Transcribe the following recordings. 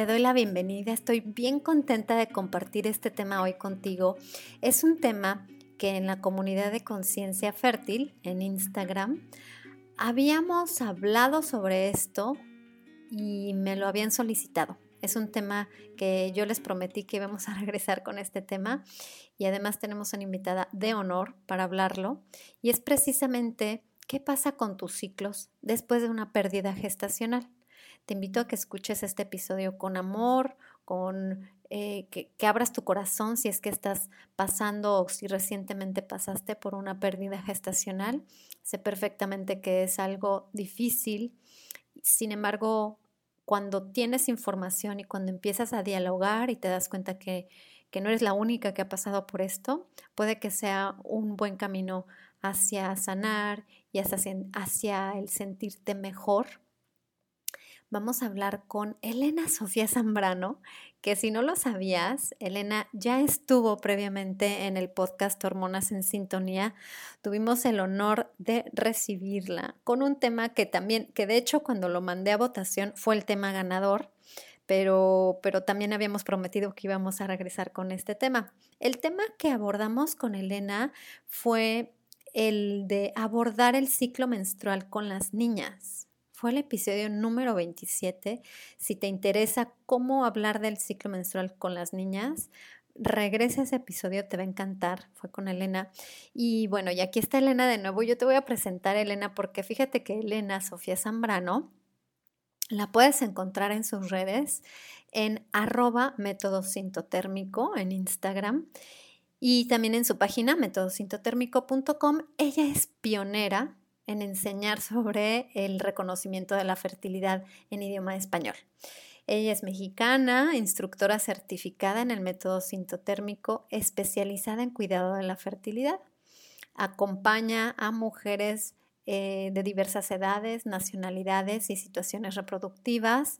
te doy la bienvenida. Estoy bien contenta de compartir este tema hoy contigo. Es un tema que en la comunidad de conciencia fértil en Instagram habíamos hablado sobre esto y me lo habían solicitado. Es un tema que yo les prometí que íbamos a regresar con este tema y además tenemos una invitada de honor para hablarlo y es precisamente qué pasa con tus ciclos después de una pérdida gestacional. Te invito a que escuches este episodio con amor, con eh, que, abras tu corazón si es que estás pasando o si recientemente pasaste por una pérdida gestacional. Sé perfectamente que es algo difícil. Sin embargo, cuando tienes información y cuando empiezas a dialogar y te das cuenta que, que no eres la única que ha pasado por esto, puede que sea un buen camino hacia sanar y hacia el sentirte mejor vamos a hablar con Elena Sofía Zambrano, que si no lo sabías, Elena ya estuvo previamente en el podcast Hormonas en Sintonía. Tuvimos el honor de recibirla con un tema que también, que de hecho cuando lo mandé a votación fue el tema ganador. Pero, pero también habíamos prometido que íbamos a regresar con este tema. El tema que abordamos con Elena fue el de abordar el ciclo menstrual con las niñas. Fue el episodio número 27. Si te interesa cómo hablar del ciclo menstrual con las niñas, regresa ese episodio, te va a encantar. Fue con Elena. Y bueno, y aquí está Elena de nuevo. Yo te voy a presentar a Elena porque fíjate que Elena Sofía Zambrano la puedes encontrar en sus redes en arroba método sintotérmico en Instagram y también en su página métodosintotérmico.com. Ella es pionera en enseñar sobre el reconocimiento de la fertilidad en idioma español. Ella es mexicana, instructora certificada en el método sintotérmico, especializada en cuidado de la fertilidad. Acompaña a mujeres eh, de diversas edades, nacionalidades y situaciones reproductivas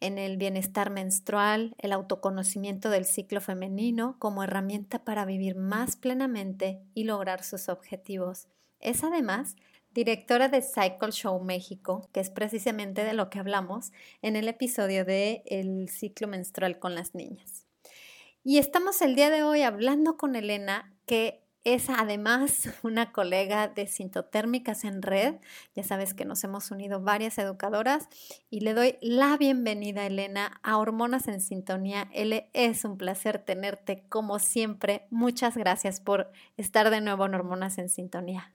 en el bienestar menstrual, el autoconocimiento del ciclo femenino como herramienta para vivir más plenamente y lograr sus objetivos. Es además directora de Cycle Show México, que es precisamente de lo que hablamos en el episodio de El ciclo menstrual con las niñas. Y estamos el día de hoy hablando con Elena, que es además una colega de Sintotérmicas en Red. Ya sabes que nos hemos unido varias educadoras y le doy la bienvenida, Elena, a Hormonas en Sintonía. L, es un placer tenerte como siempre. Muchas gracias por estar de nuevo en Hormonas en Sintonía.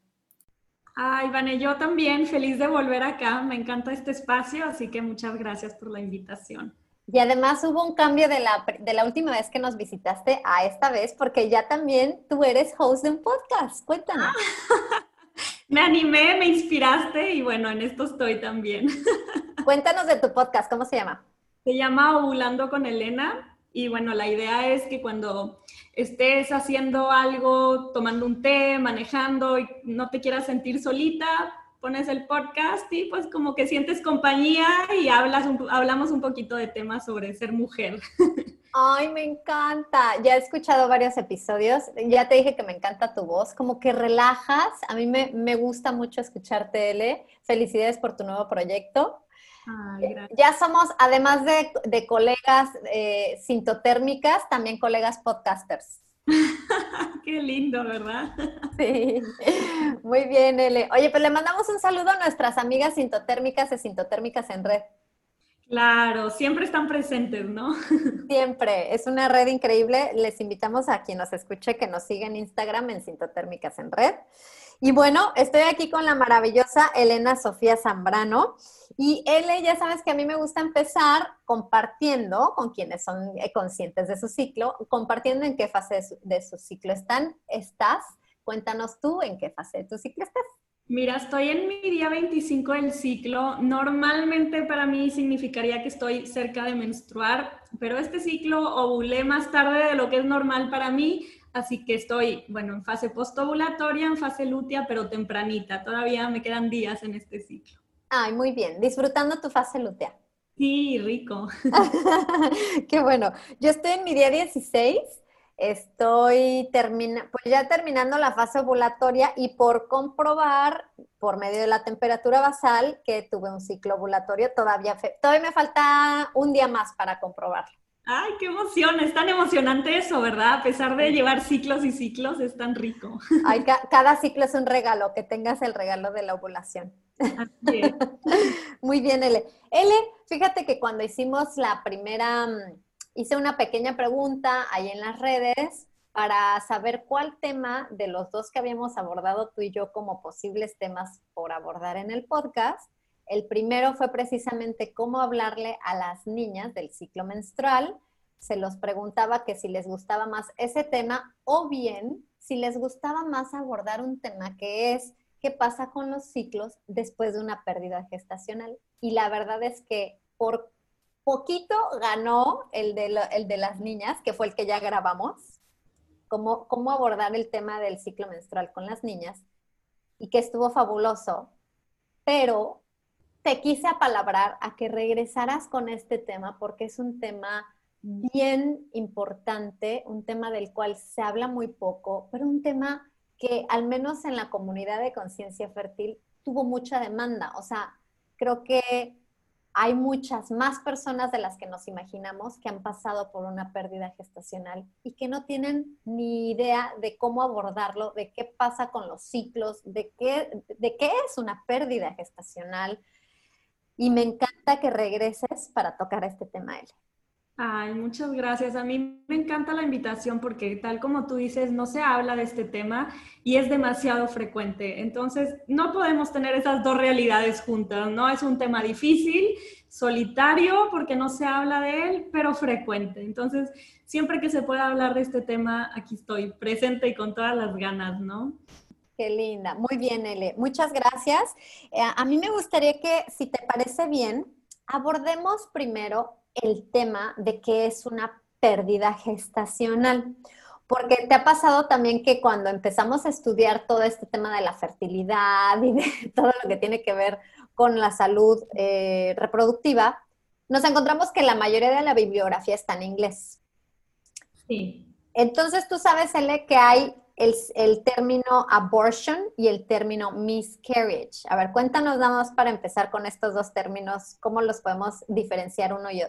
Ay, Vane, yo también feliz de volver acá. Me encanta este espacio, así que muchas gracias por la invitación. Y además hubo un cambio de la, de la última vez que nos visitaste a esta vez, porque ya también tú eres host de un podcast. Cuéntanos. me animé, me inspiraste y bueno, en esto estoy también. Cuéntanos de tu podcast, ¿cómo se llama? Se llama Ovulando con Elena y bueno, la idea es que cuando estés haciendo algo, tomando un té, manejando y no te quieras sentir solita, pones el podcast y pues como que sientes compañía y hablas hablamos un poquito de temas sobre ser mujer. Ay, me encanta. Ya he escuchado varios episodios. Ya te dije que me encanta tu voz. Como que relajas. A mí me, me gusta mucho escucharte, Ele. Felicidades por tu nuevo proyecto ya somos, además de, colegas eh, sintotérmicas, también colegas podcasters. Qué lindo, ¿verdad? Sí, muy bien, Ele. Oye, pues le mandamos un saludo a nuestras amigas sintotérmicas de Sintotérmicas en Red. Claro, siempre están presentes, ¿no? Siempre, es una red increíble. Les invitamos a quien nos escuche que nos siga en Instagram en Sintotérmicas en Red. Y bueno, estoy aquí con la maravillosa Elena Sofía Zambrano. Y Ele, ya sabes que a mí me gusta empezar compartiendo con quienes son eh, conscientes de su ciclo, compartiendo en qué fase de su, de su ciclo están, estás. Cuéntanos tú en qué fase de tu ciclo estás. Mira, estoy en mi día 25 del ciclo. Normalmente para mí significaría que estoy cerca de menstruar, pero este ciclo ovulé más tarde de lo que es normal para mí, así que estoy, bueno, en fase postovulatoria, en fase lútea, pero tempranita. Todavía me quedan días en este ciclo. Ay, muy bien. Disfrutando tu fase lútea. Sí, rico. Qué bueno. Yo estoy en mi día 16 Estoy termina, pues ya terminando la fase ovulatoria y por comprobar por medio de la temperatura basal que tuve un ciclo ovulatorio, todavía, todavía me falta un día más para comprobarlo. Ay, qué emoción, es tan emocionante eso, ¿verdad? A pesar de llevar ciclos y ciclos, es tan rico. Ay, cada ciclo es un regalo, que tengas el regalo de la ovulación. Muy bien, Ele. Ele, fíjate que cuando hicimos la primera mm, hice una pequeña pregunta ahí en las redes para saber cuál tema de los dos que habíamos abordado tú y yo como posibles temas por abordar en el podcast. El primero fue precisamente cómo hablarle a las niñas del ciclo menstrual. Se los preguntaba que si les gustaba más ese tema o bien si les gustaba más abordar un tema que es qué pasa con los ciclos después de una pérdida gestacional. Y la verdad es que por Poquito ganó el de, las niñas, que fue el que ya grabamos, cómo abordar el tema del ciclo menstrual con las niñas, y que estuvo fabuloso, pero te quise apalabrar a que regresaras con este tema porque es un tema bien importante, un tema del cual se habla muy poco, pero un tema que al menos en la comunidad de conciencia fértil tuvo mucha demanda. O sea, creo que hay muchas más personas de las que nos imaginamos que han pasado por una pérdida gestacional y que no tienen ni idea de cómo abordarlo, de qué pasa con los ciclos, de qué, de qué es una pérdida gestacional. Y me encanta que regreses para tocar este tema, Ele. Ay, muchas gracias. A mí me encanta la invitación porque tal como tú dices, no se habla de este tema y es demasiado frecuente. Entonces, no podemos tener esas dos realidades juntas, ¿no? Es un tema difícil, solitario porque no se habla de él, pero frecuente. Entonces, siempre que se pueda hablar de este tema, aquí estoy presente y con todas las ganas, ¿no? Qué linda. Muy bien, Ele. Muchas gracias. Eh, a mí me gustaría que, si te parece bien, abordemos primero el tema de qué es una pérdida gestacional. Porque te ha pasado también que cuando empezamos a estudiar todo este tema de la fertilidad y de todo lo que tiene que ver con la salud eh, reproductiva, nos encontramos que la mayoría de la bibliografía está en inglés. Sí. Entonces tú sabes, Ele, que hay el, término abortion y el término miscarriage. A ver, cuéntanos nada más para empezar con estos dos términos, cómo los podemos diferenciar uno y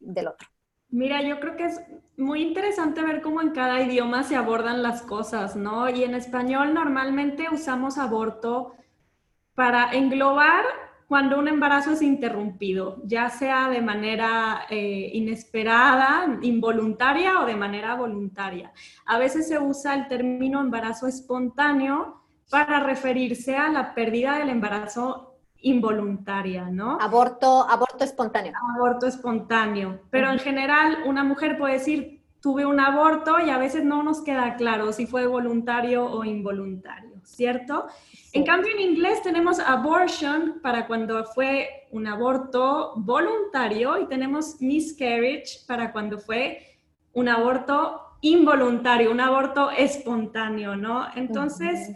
del otro. Mira, yo creo que es muy interesante ver cómo en cada idioma se abordan las cosas, ¿no? Y en español normalmente usamos aborto para englobar cuando un embarazo es interrumpido, ya sea de manera eh, inesperada, involuntaria o de manera voluntaria. A veces se usa el término embarazo espontáneo para referirse a la pérdida del embarazo involuntaria, ¿no? Aborto, aborto espontáneo. Aborto espontáneo. Pero en general, una mujer puede decir, tuve un aborto y a veces no nos queda claro si fue voluntario o involuntario, ¿cierto? En cambio, en inglés tenemos abortion para cuando fue un aborto voluntario y tenemos miscarriage para cuando fue un aborto involuntario, un aborto espontáneo, ¿no? Entonces,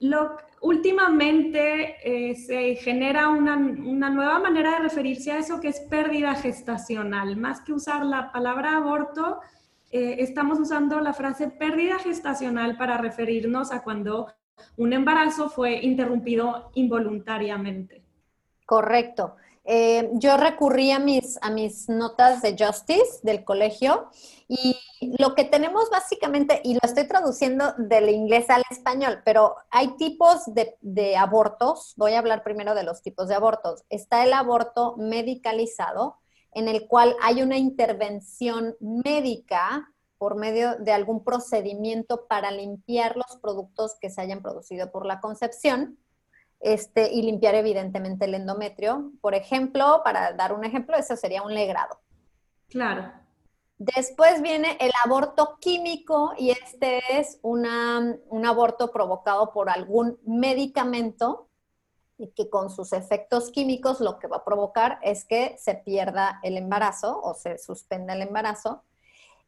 lo, últimamente eh, se genera una, nueva manera de referirse a eso que es pérdida gestacional. Más que usar la palabra aborto, eh, estamos usando la frase pérdida gestacional para referirnos a cuando un embarazo fue interrumpido involuntariamente. Correcto. Eh, yo recurrí a mis, a mis notas de Justice del colegio y lo que tenemos básicamente, y lo estoy traduciendo del inglés al español, pero hay tipos de, de abortos. Voy a hablar primero de los tipos de abortos. Está el aborto medicalizado, en el cual hay una intervención médica por medio de algún procedimiento para limpiar los productos que se hayan producido por la concepción este, y limpiar evidentemente el endometrio. Por ejemplo, para dar un ejemplo, eso sería un legrado. Claro. Después viene el aborto químico y este es un aborto provocado por algún medicamento y que con sus efectos químicos lo que va a provocar es que se pierda el embarazo o se suspenda el embarazo.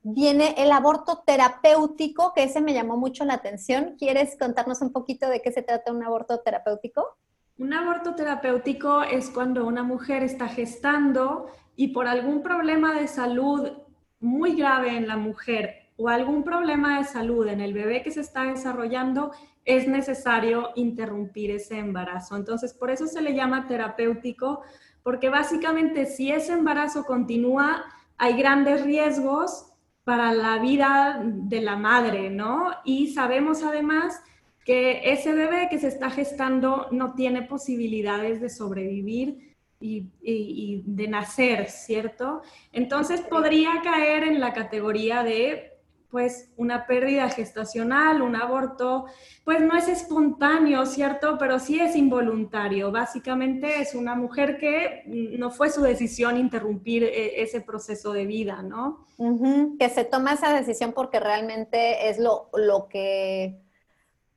Viene el aborto terapéutico, que ese me llamó mucho la atención. ¿Quieres contarnos un poquito de qué se trata un aborto terapéutico? Un aborto terapéutico es cuando una mujer está gestando y por algún problema de salud muy grave en la mujer o algún problema de salud en el bebé que se está desarrollando, es necesario interrumpir ese embarazo. Entonces, por eso se le llama terapéutico, porque básicamente si ese embarazo continúa, hay grandes riesgos para la vida de la madre, ¿no? Y sabemos además que ese bebé que se está gestando no tiene posibilidades de sobrevivir y, de nacer, ¿cierto? Entonces podría caer en la categoría de pues una pérdida gestacional, un aborto, pues no es espontáneo, ¿cierto? Pero sí es involuntario. Básicamente es una mujer que no fue su decisión interrumpir eh, ese proceso de vida, ¿no? Que se toma esa decisión porque realmente es lo, lo que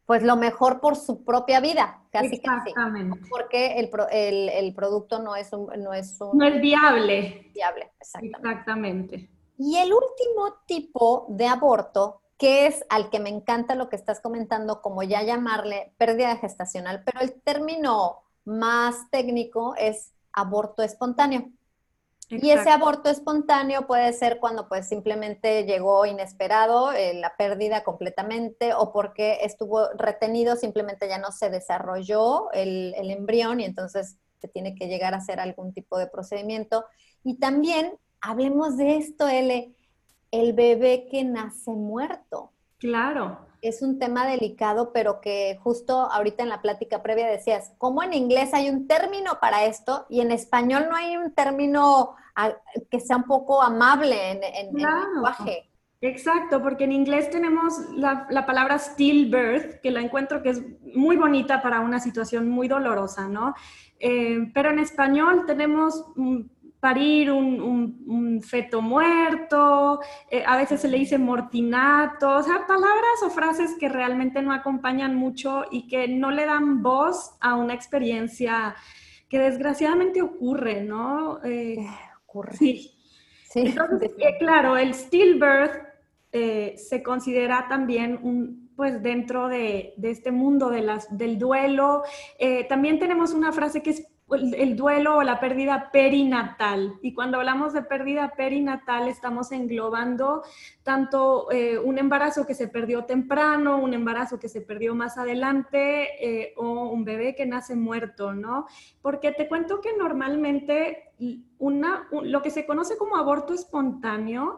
pues lo mejor por su propia vida, casi Exactamente. porque el, el, el, producto no es un, no es un... No es viable. Viable, exactamente. Exactamente. Y el último tipo de aborto, que es al que me encanta lo que estás comentando, como ya llamarle pérdida gestacional, pero el término más técnico es aborto espontáneo. Y ese aborto espontáneo puede ser cuando pues simplemente llegó inesperado, eh, la pérdida completamente, o porque estuvo retenido, simplemente ya no se desarrolló el, el embrión y entonces se tiene que llegar a hacer algún tipo de procedimiento. Y también hablemos de esto, L, el bebé que nace muerto. Claro es un tema delicado, pero que justo ahorita en la plática previa decías, ¿cómo en inglés hay un término para esto y en español no hay un término ah, que sea un poco amable en, el lenguaje? Exacto, porque en inglés tenemos la, la, palabra stillbirth, que la encuentro que es muy bonita para una situación muy dolorosa, ¿no? Eh, pero en español tenemos parir un, feto muerto, eh, a veces se le dice mortinato, o sea, palabras o frases que realmente no acompañan mucho y que no le dan voz a una experiencia que desgraciadamente ocurre, ¿no? Eh, ocurre. Sí. Entonces, eh, claro, el stillbirth se considera también un, pues dentro de, este mundo de las, del duelo. también tenemos una frase que es el duelo o la pérdida perinatal. Y cuando hablamos de pérdida perinatal, estamos englobando tanto eh, un embarazo que se perdió temprano, un embarazo que se perdió más adelante eh, o un bebé que nace muerto, ¿no? Porque te cuento que normalmente una, lo que se conoce como aborto espontáneo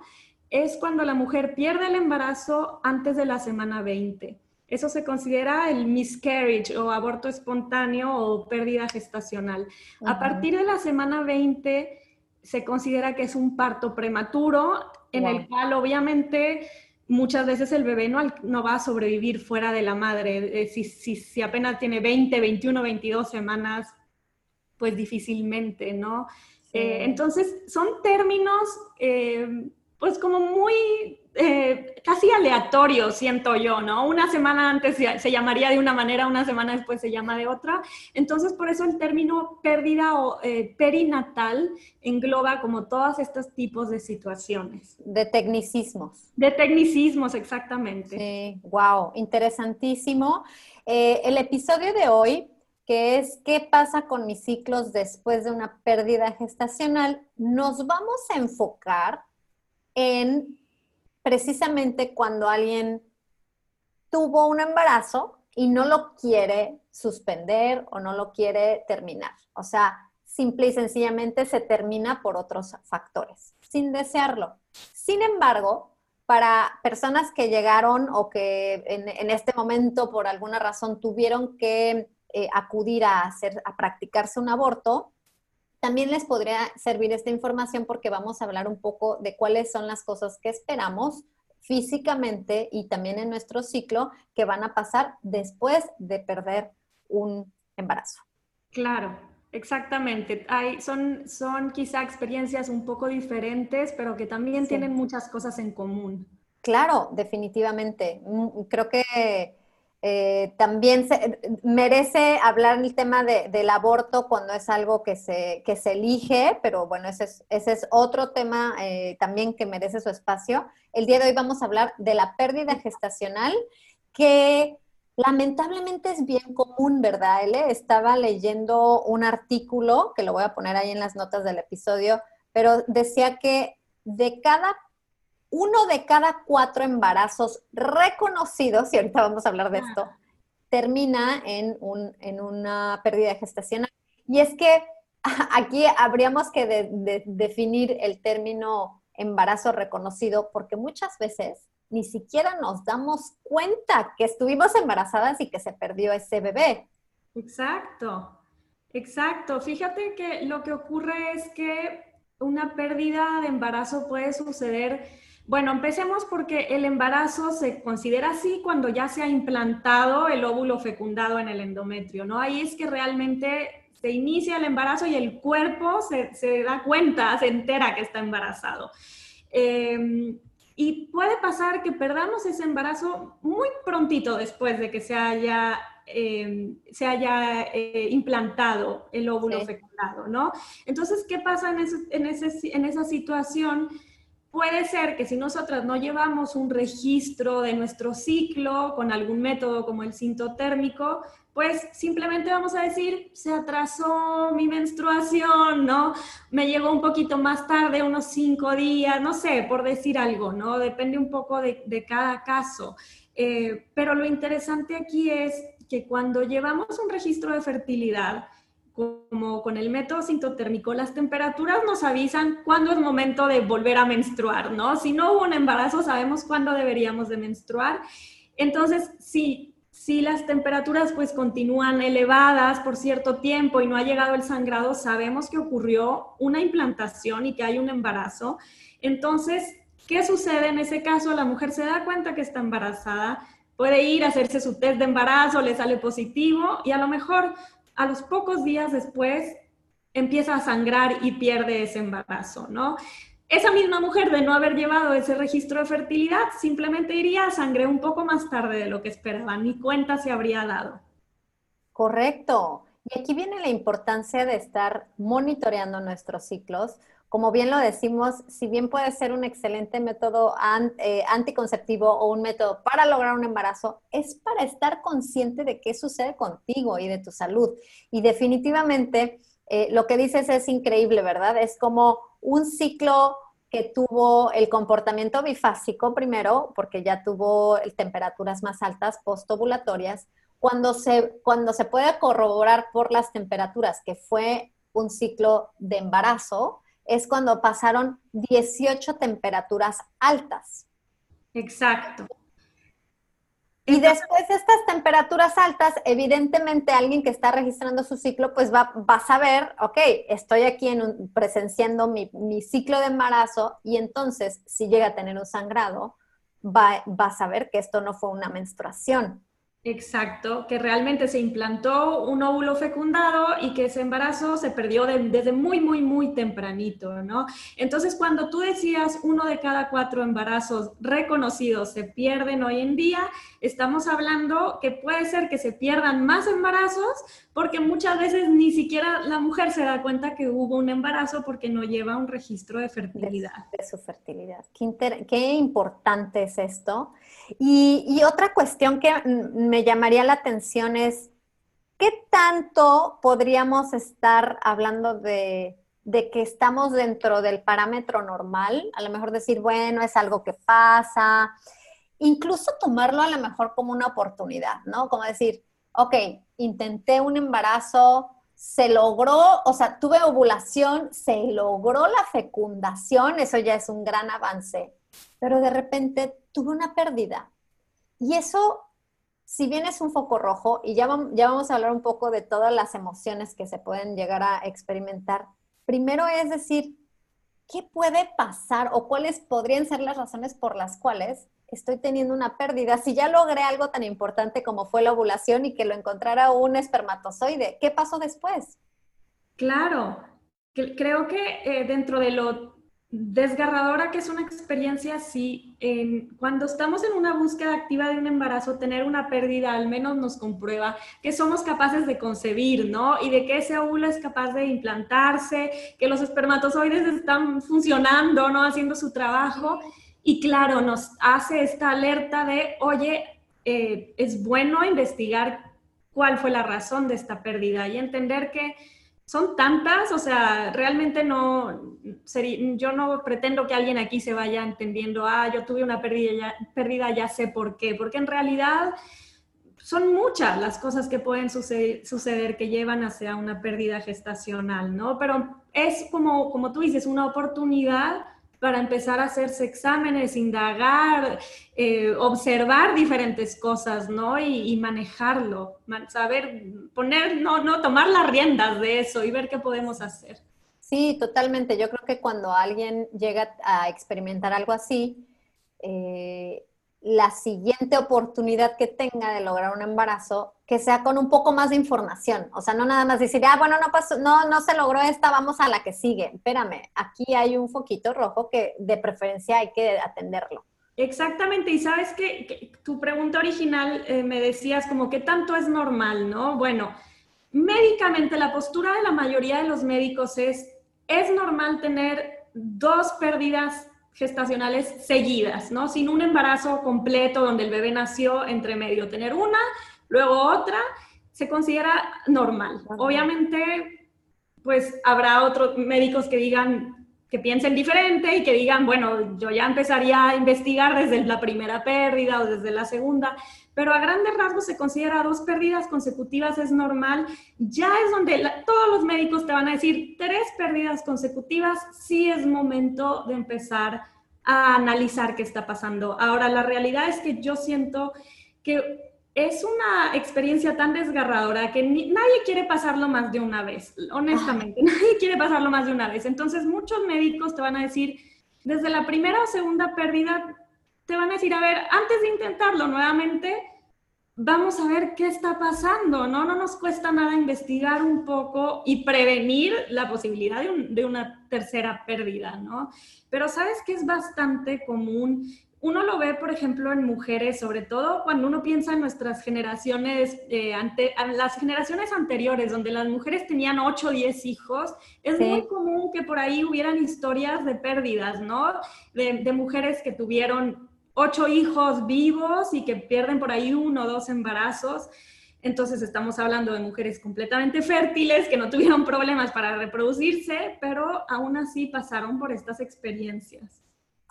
es cuando la mujer pierde el embarazo antes de la semana 20. Eso se considera el miscarriage o aborto espontáneo o pérdida gestacional. A partir de la semana 20 se considera que es un parto prematuro en el cual obviamente muchas veces el bebé no, no, va a sobrevivir fuera de la madre. Eh, si, si, apenas tiene 20, 21, 22 semanas, pues difícilmente, ¿no? Eh, entonces, son términos, eh, pues como muy eh, casi aleatorio, siento yo, ¿no? Una semana antes se, llamaría de una manera, una semana después se llama de otra. Entonces, por eso el término pérdida o eh, perinatal engloba como todos estos tipos de situaciones. De tecnicismos. De tecnicismos, exactamente. Sí, wow, interesantísimo. Eh, el episodio de hoy que es qué pasa con mis ciclos después de una pérdida gestacional, nos vamos a enfocar en precisamente cuando alguien tuvo un embarazo y no lo quiere suspender o no lo quiere terminar. O sea, simple y sencillamente se termina por otros factores, sin desearlo. Sin embargo, para personas que llegaron o que en, este momento por alguna razón tuvieron que eh, acudir a, hacer, a practicarse un aborto, también les podría servir esta información porque vamos a hablar un poco de cuáles son las cosas que esperamos físicamente y también en nuestro ciclo que van a pasar después de perder un embarazo. Claro, exactamente. Hay, son, son quizá experiencias un poco diferentes, pero que también tienen muchas cosas en común. Claro, definitivamente. Mm, creo que eh, también se, merece hablar el tema del aborto cuando es algo que se, elige, pero bueno, ese es, ese es otro tema eh, también que merece su espacio. El día de hoy vamos a hablar de la pérdida gestacional, que lamentablemente es bien común, ¿verdad, Ele? Estaba leyendo un artículo, que lo voy a poner ahí en las notas del episodio, pero decía que de cada uno de cada cuatro embarazos reconocidos, y ahorita vamos a hablar de esto, termina en, un, en una pérdida gestacional. Y es que aquí habríamos que definir el término embarazo reconocido porque muchas veces ni siquiera nos damos cuenta que estuvimos embarazadas y que se perdió ese bebé. Exacto, exacto. Fíjate que lo que ocurre es que una pérdida de embarazo puede suceder bueno, empecemos porque el embarazo se considera así cuando ya se ha implantado el óvulo fecundado en el endometrio, ¿no? Ahí es que realmente se inicia el embarazo y el cuerpo se, da cuenta, se entera que está embarazado. Em, y puede pasar que perdamos ese embarazo muy prontito después de que se haya, em, se haya eh, implantado el óvulo fecundado, ¿no? Entonces, ¿qué pasa en, en, en esa situación? Puede ser que si nosotras no llevamos un registro de nuestro ciclo con algún método como el sintotérmico, pues simplemente vamos a decir, se atrasó mi menstruación, ¿no? Me llegó un poquito más tarde, unos cinco días, no sé, por decir algo, ¿no? Depende un poco de, cada caso. Eh, pero lo interesante aquí es que cuando llevamos un registro de fertilidad, como con el método sintotérmico, las temperaturas nos avisan cuándo es momento de volver a menstruar, ¿no? Si no hubo un embarazo, sabemos cuándo deberíamos de menstruar. Entonces, si, si las temperaturas pues continúan elevadas por cierto tiempo y no ha llegado el sangrado, sabemos que ocurrió una implantación y que hay un embarazo. Entonces, ¿qué sucede en ese caso? La mujer se da cuenta que está embarazada, puede ir a hacerse su test de embarazo, le sale positivo y a lo mejor a los pocos días después empieza a sangrar y pierde ese embarazo, ¿no? Esa misma mujer de no haber llevado ese registro de fertilidad simplemente iría a sangre un poco más tarde de lo que esperaban, ni cuenta se habría dado. Correcto. Y aquí viene la importancia de estar monitoreando nuestros ciclos, como bien lo decimos, si bien puede ser un excelente método eh, anticonceptivo o un método para lograr un embarazo, es para estar consciente de qué sucede contigo y de tu salud. Y definitivamente eh, lo que dices es increíble, ¿verdad? Es como un ciclo que tuvo el comportamiento bifásico primero, porque ya tuvo temperaturas más altas postovulatorias, cuando se, cuando se puede corroborar por las temperaturas que fue un ciclo de embarazo, es cuando pasaron 18 temperaturas altas. Exacto. Y después de estas temperaturas altas, evidentemente alguien que está registrando su ciclo, pues va, a saber, ok, estoy aquí en presenciando mi, ciclo de embarazo y entonces si llega a tener un sangrado, va, va a saber que esto no fue una menstruación, Exacto, que realmente se implantó un óvulo fecundado y que ese embarazo se perdió desde muy, muy, muy tempranito, ¿no? Entonces, cuando tú decías uno de cada cuatro embarazos reconocidos se pierden hoy en día, estamos hablando que puede ser que se pierdan más embarazos porque muchas veces ni siquiera la mujer se da cuenta que hubo un embarazo porque no lleva un registro de fertilidad. De, su fertilidad. Qué, importante es esto. Y, otra cuestión que me llamaría la atención es, ¿qué tanto podríamos estar hablando de, que estamos dentro del parámetro normal? A lo mejor decir, bueno, es algo que pasa. Incluso tomarlo a lo mejor como una oportunidad, ¿no? Como decir, ok, intenté un embarazo, se logró, o sea, tuve ovulación, se logró la fecundación, eso ya es un gran avance pero de repente tuve una pérdida. Y eso, si bien es un foco rojo, y ya, ya vamos a hablar un poco de todas las emociones que se pueden llegar a experimentar, primero es decir, ¿qué puede pasar o cuáles podrían ser las razones por las cuales estoy teniendo una pérdida? Si ya logré algo tan importante como fue la ovulación y que lo encontrara un espermatozoide, ¿qué pasó después? Claro, creo que eh, dentro de lo desgarradora que es una experiencia así, cuando estamos en una búsqueda activa de un embarazo, tener una pérdida al menos nos comprueba que somos capaces de concebir, ¿no? Y de que ese óvulo es capaz de implantarse, que los espermatozoides están funcionando, ¿no? Haciendo su trabajo. Y claro, nos hace esta alerta de, oye, eh, es bueno investigar cuál fue la razón de esta pérdida y entender que son tantas, o sea, realmente no, yo no pretendo que alguien aquí se vaya entendiendo, ah, yo tuve una pérdida ya, pérdida, ya sé por qué, porque en realidad son muchas las cosas que pueden suceder, suceder, que llevan hacia una pérdida gestacional, ¿no? Pero es como, como tú dices, una oportunidad para empezar a hacerse exámenes, indagar, eh, observar diferentes cosas, ¿no? Y, manejarlo, saber poner, no, no, tomar las riendas de eso y ver qué podemos hacer. Sí, totalmente. Yo creo que cuando alguien llega a experimentar algo así, eh, la siguiente oportunidad que tenga de lograr un embarazo, sea con un poco más de información. O sea, no nada más decir, ah, bueno, no pasó, no, no se logró esta, vamos a la que sigue. Espérame, aquí hay un foquito rojo que de preferencia hay que atenderlo. Exactamente, y sabes que, tu pregunta original eh, me decías como que tanto es normal, ¿no? Bueno, médicamente la postura de la mayoría de los médicos es, es normal tener dos pérdidas gestacionales seguidas, ¿no? Sin un embarazo completo donde el bebé nació entre medio. Tener una, luego otra, se considera normal. Obviamente, pues habrá otros médicos que digan, que piensen diferente y que digan, bueno, yo ya empezaría a investigar desde la primera pérdida o desde la segunda, pero a grandes rasgos se considera dos pérdidas consecutivas es normal. Ya es donde todos los médicos te van a decir, tres pérdidas consecutivas, sí es momento de empezar a analizar qué está pasando. Ahora, la realidad es que yo siento que es una experiencia tan desgarradora que nadie quiere pasarlo más de una vez, honestamente, nadie quiere pasarlo más de una vez. Entonces muchos médicos te van a decir, desde la primera o segunda pérdida, te van a decir, a ver, antes de intentarlo nuevamente, vamos a ver qué está pasando, ¿no? No nos cuesta nada investigar un poco y prevenir la posibilidad de, de una tercera pérdida, ¿no? Pero sabes que es bastante común uno lo ve, por ejemplo, en mujeres, sobre todo cuando uno piensa en nuestras generaciones, eh, ante, las generaciones anteriores, donde las mujeres tenían 8 o 10 hijos, es muy común que por ahí hubieran historias de pérdidas, ¿no? De, mujeres que tuvieron 8 hijos vivos y que pierden por ahí uno o dos embarazos. Entonces estamos hablando de mujeres completamente fértiles que no tuvieron problemas para reproducirse, pero aún así pasaron por estas experiencias.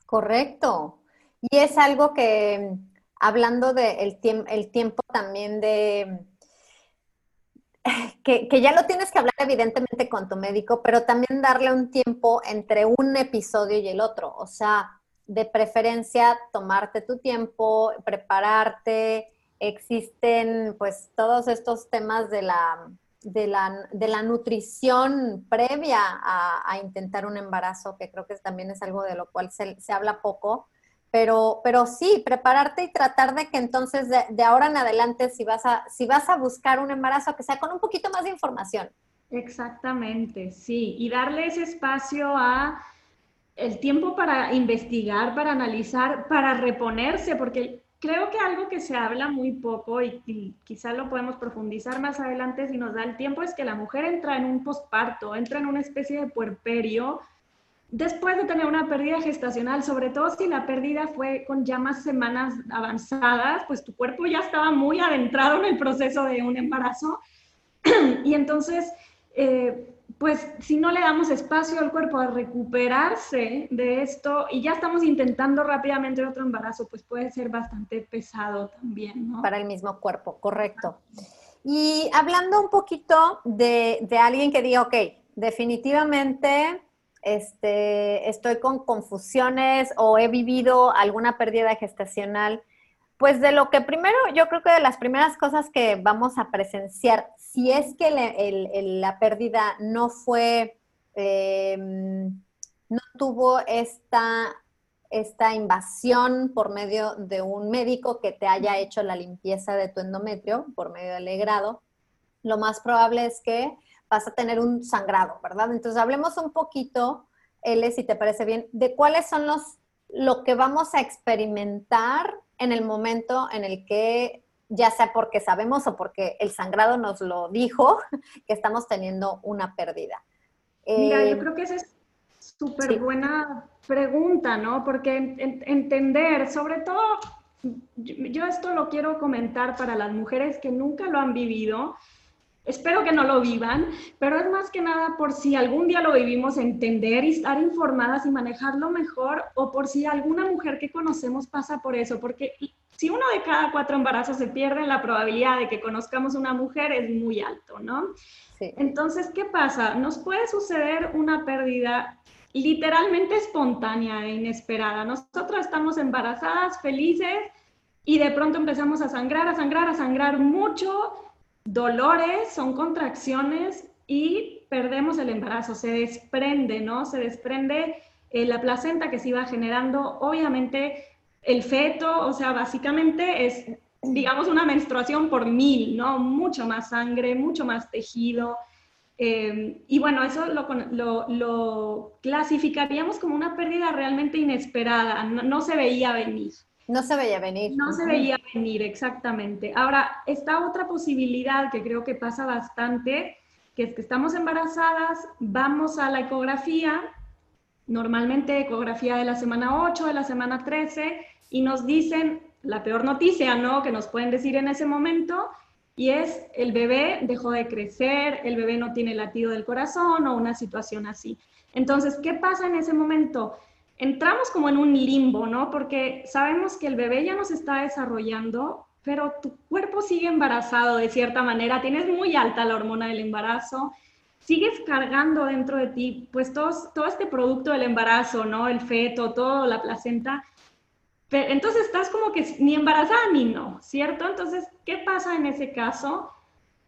Correcto. Y es algo que, hablando del de el tiempo también de, que, que, ya lo tienes que hablar evidentemente con tu médico, pero también darle un tiempo entre un episodio y el otro. O sea, de preferencia, tomarte tu tiempo, prepararte. Existen pues todos estos temas de la, de la, de la nutrición previa a, a, intentar un embarazo, que creo que también es algo de lo cual se, se habla poco pero, pero sí, prepararte y tratar de que entonces de, ahora en adelante, si vas, a, si vas a buscar un embarazo, que sea con un poquito más de información. Exactamente, sí, y darle ese espacio a el tiempo para investigar, para analizar, para reponerse, porque creo que algo que se habla muy poco y, y quizá lo podemos profundizar más adelante si nos da el tiempo es que la mujer entra en un posparto, entra en una especie de puerperio después de tener una pérdida gestacional, sobre todo si la pérdida fue con ya más semanas avanzadas, pues tu cuerpo ya estaba muy adentrado en el proceso de un embarazo. y entonces, eh, pues si no le damos espacio al cuerpo a recuperarse de esto y ya estamos intentando rápidamente otro embarazo, pues puede ser bastante pesado también, ¿no? Para el mismo cuerpo, correcto. Y hablando un poquito de, de alguien que diga, ok, definitivamente este, estoy con confusiones o he vivido alguna pérdida gestacional, pues de lo que primero, yo creo que de las primeras cosas que vamos a presenciar, si es que la pérdida no fue em, no tuvo esta, esta invasión por medio de un médico que te haya hecho la limpieza de tu endometrio por medio del legrado, lo más probable es que vas a tener un sangrado, ¿verdad? Entonces hablemos un poquito, L, si te parece bien, de cuáles son los, lo que vamos a experimentar en el momento en el que, ya sea porque sabemos o porque el sangrado nos lo dijo, que estamos teniendo una pérdida. Mira, yo eh, creo que esa es súper buena pregunta, ¿no? Porque entender, sobre todo, yo esto lo quiero comentar para las mujeres que nunca lo han vivido, Espero que no lo vivan, pero es más que nada por si algún día lo vivimos, entender y estar informadas y manejarlo mejor, o por si alguna mujer que conocemos pasa por eso, porque si uno de cada cuatro embarazos se pierde, la probabilidad de que conozcamos una mujer es muy alto, ¿no? Entonces, ¿qué pasa? Nos puede suceder una pérdida literalmente espontánea e inesperada. Nosotros estamos embarazadas, felices, y de pronto empezamos a sangrar, a sangrar, a sangrar mucho dolores, son contracciones y perdemos el embarazo, se desprende, ¿no? Se desprende eh, la placenta que se iba generando, obviamente el feto, o sea, básicamente es, digamos, una menstruación por mil, ¿no? Mucho más sangre, mucho más tejido. Eh, y bueno, eso lo, lo, clasificaríamos como una pérdida realmente inesperada, no se veía venir. No se veía venir. No se veía venir, exactamente. Ahora, está otra posibilidad que creo que pasa bastante, que es que estamos embarazadas, vamos a la ecografía, normalmente ecografía de la semana 8, de la semana 13, y nos dicen la peor noticia, ¿no? Que nos pueden decir en ese momento, y es el bebé dejó de crecer, el bebé no tiene latido del corazón o una situación así. Entonces, ¿qué pasa en ese momento? Entramos como en un limbo, ¿no? Porque sabemos que el bebé ya nos está desarrollando, pero tu cuerpo sigue embarazado de cierta manera, tienes muy alta la hormona del embarazo, sigues cargando dentro de ti, pues todo, este producto del embarazo, ¿no? El feto, todo, la placenta. entonces estás como que ni embarazada ni no, ¿cierto? Entonces, ¿qué pasa en ese caso?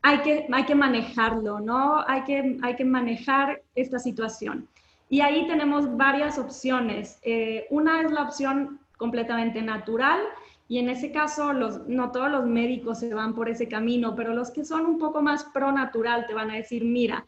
Hay que, hay que manejarlo, ¿no? Hay que, hay que manejar esta situación. Y ahí tenemos varias opciones. Eh, una es la opción completamente natural y en ese caso los, no todos los médicos se van por ese camino, pero los que son un poco más pro natural te van a decir, mira,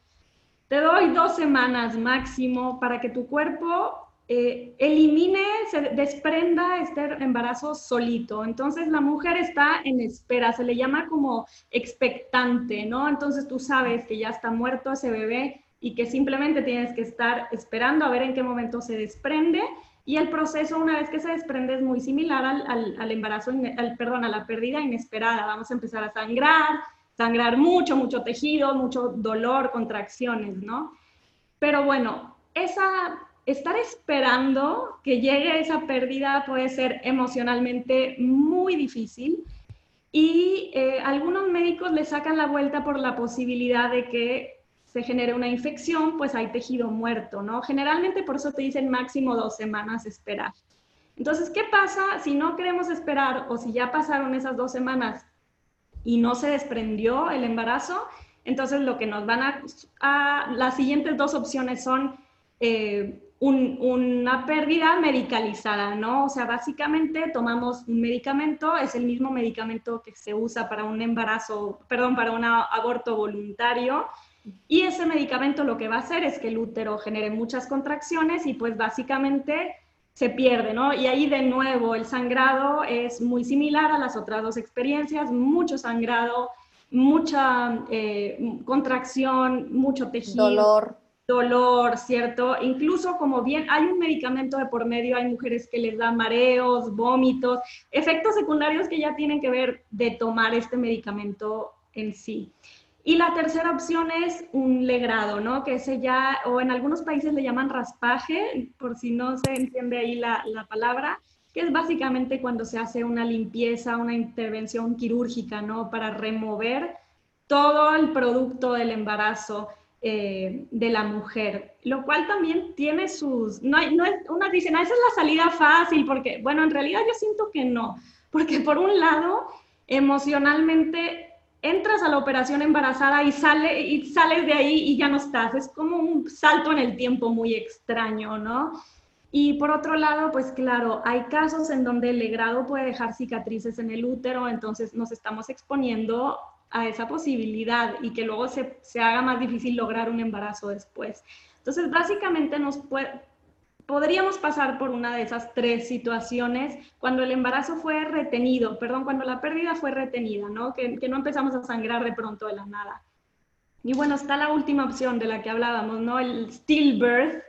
te doy dos semanas máximo para que tu cuerpo eh, elimine, se desprenda este embarazo solito. Entonces la mujer está en espera, se le llama como expectante, ¿no? Entonces tú sabes que ya está muerto ese bebé y que simplemente tienes que estar esperando a ver en qué momento se desprende y el proceso una vez que se desprende es muy similar al, al, embarazo, al, perdón, a la pérdida inesperada. Vamos a empezar a sangrar, sangrar mucho, mucho tejido, mucho dolor, contracciones, ¿no? Pero bueno, esa, estar esperando que llegue esa pérdida puede ser emocionalmente muy difícil y eh, algunos médicos le sacan la vuelta por la posibilidad de que se genere una infección, pues hay tejido muerto, ¿no? Generalmente por eso te dicen máximo dos semanas esperar. Entonces, ¿qué pasa si no queremos esperar o si ya pasaron esas dos semanas y no se desprendió el embarazo? Entonces, lo que nos van a... las siguientes dos opciones son eh, una pérdida medicalizada, ¿no? O sea, básicamente tomamos un medicamento, es el mismo medicamento que se usa para un embarazo, perdón, para un aborto voluntario, y ese medicamento lo que va a hacer es que el útero genere muchas contracciones y pues básicamente se pierde, ¿no? Y ahí de nuevo el sangrado es muy similar a las otras dos experiencias, mucho sangrado, mucha eh, contracción, mucho tejido. Dolor. Dolor, ¿cierto? Incluso como bien hay un medicamento de por medio, hay mujeres que les dan mareos, vómitos, efectos secundarios que ya tienen que ver de tomar este medicamento en sí. Y la tercera opción es un legrado, ¿no? Que ese ya, o en algunos países le llaman raspaje, por si no se entiende ahí la, la palabra, que es básicamente cuando se hace una limpieza, una intervención quirúrgica, ¿no? Para remover todo el producto del embarazo eh, de la mujer, lo cual también tiene sus, no, es, unas dicen, ah, esa es la salida fácil, porque, bueno, en realidad yo siento que no, porque por un lado, emocionalmente entras a la operación embarazada y, sale, y sales de ahí y ya no estás. Es como un salto en el tiempo muy extraño, ¿no? Y por otro lado, pues claro, hay casos en donde el legrado puede dejar cicatrices en el útero, entonces nos estamos exponiendo a esa posibilidad y que luego se, se haga más difícil lograr un embarazo después. Entonces, básicamente nos puede, podríamos pasar por una de esas tres situaciones cuando el embarazo fue retenido, perdón, cuando la pérdida fue retenida, ¿no? Que, no empezamos a sangrar de pronto de la nada. Y bueno, está la última opción de la que hablábamos, ¿no? El stillbirth,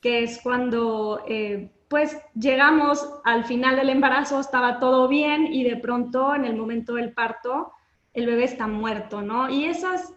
que es cuando eh, pues llegamos al final del embarazo, estaba todo bien y de pronto en el momento del parto el bebé está muerto, ¿no? Y esas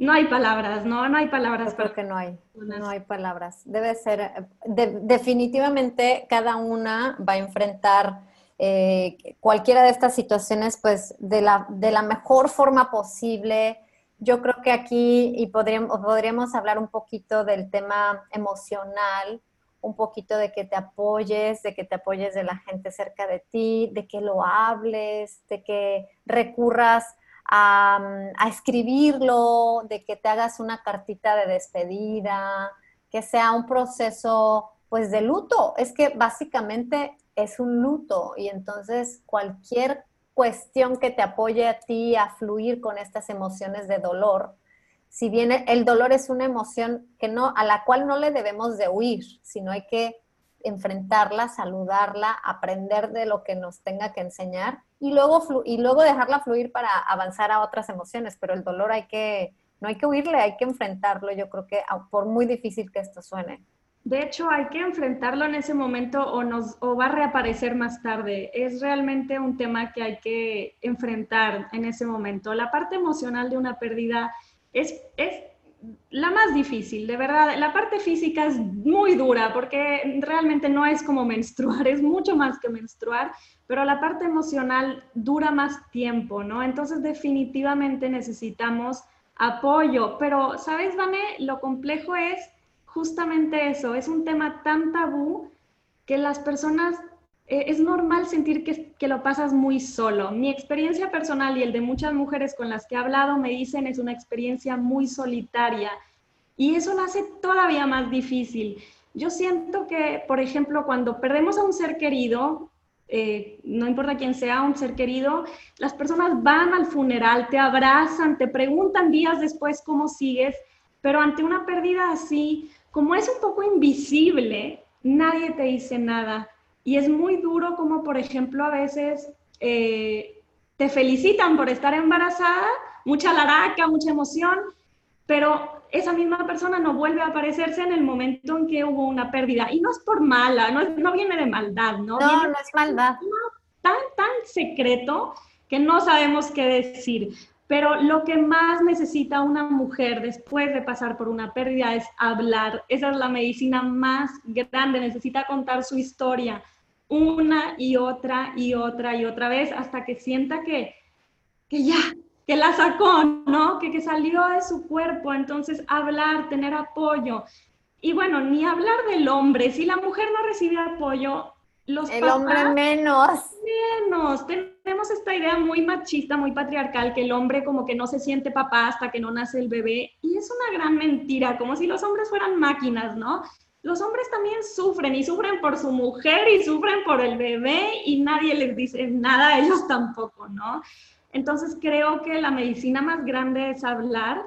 no hay palabras, ¿no? No hay palabras. Yo creo que no hay, no hay palabras. Debe ser, definitivamente cada una va a enfrentar eh, cualquiera de estas situaciones, pues, de la, de la mejor forma posible. Yo creo que aquí, y podríamos, podríamos hablar un poquito del tema emocional, un poquito de que te apoyes, de que te apoyes de la gente cerca de ti, de que lo hables, de que recurras a, escribirlo, de que te hagas una cartita de despedida, que sea un proceso pues de luto. Es que básicamente es un luto y entonces cualquier cuestión que te apoye a ti a fluir con estas emociones de dolor, si bien el dolor es una emoción que no, a la cual no le debemos de huir, sino hay que enfrentarla, saludarla, aprender de lo que nos tenga que enseñar y luego, y luego dejarla fluir para avanzar a otras emociones, pero el dolor hay que, no hay que huirle, hay que enfrentarlo, yo creo que por muy difícil que esto suene. De hecho, hay que enfrentarlo en ese momento o, nos, o va a reaparecer más tarde. Es realmente un tema que hay que enfrentar en ese momento. La parte emocional de una pérdida es, es la más difícil, de verdad. La parte física es muy dura porque realmente no es como menstruar, es mucho más que menstruar, pero la parte emocional dura más tiempo, ¿no? Entonces definitivamente necesitamos apoyo, pero, ¿sabes, Vane? Lo complejo es justamente eso, es un tema tan tabú que las personas es normal sentir que, que, lo pasas muy solo. Mi experiencia personal y el de muchas mujeres con las que he hablado me dicen es una experiencia muy solitaria y eso lo hace todavía más difícil. Yo siento que, por ejemplo, cuando perdemos a un ser querido, eh, no importa quién sea, un ser querido, las personas van al funeral, te abrazan, te preguntan días después cómo sigues, pero ante una pérdida así, como es un poco invisible, nadie te dice nada y es muy duro como, por ejemplo, a veces eh, te felicitan por estar embarazada, mucha laraca, mucha emoción, pero esa misma persona no vuelve a aparecerse en el momento en que hubo una pérdida. Y no es por mala, no, no viene de maldad, ¿no? No, no es maldad. Tan, tan secreto que no sabemos qué decir. Pero lo que más necesita una mujer después de pasar por una pérdida es hablar. Esa es la medicina más grande. Necesita contar su historia una y otra y otra y otra vez hasta que sienta que, que ya, que la sacó, ¿no? Que, que salió de su cuerpo. Entonces, hablar, tener apoyo. Y bueno, ni hablar del hombre. Si la mujer no recibe apoyo, los El hombre menos. Menos. Tenemos esta idea muy machista, muy patriarcal, que el hombre como que no se siente papá hasta que no nace el bebé. Y es una gran mentira, como si los hombres fueran máquinas, ¿no? Los hombres también sufren y sufren por su mujer y sufren por el bebé y nadie les dice nada a ellos tampoco, ¿no? Entonces creo que la medicina más grande es hablar,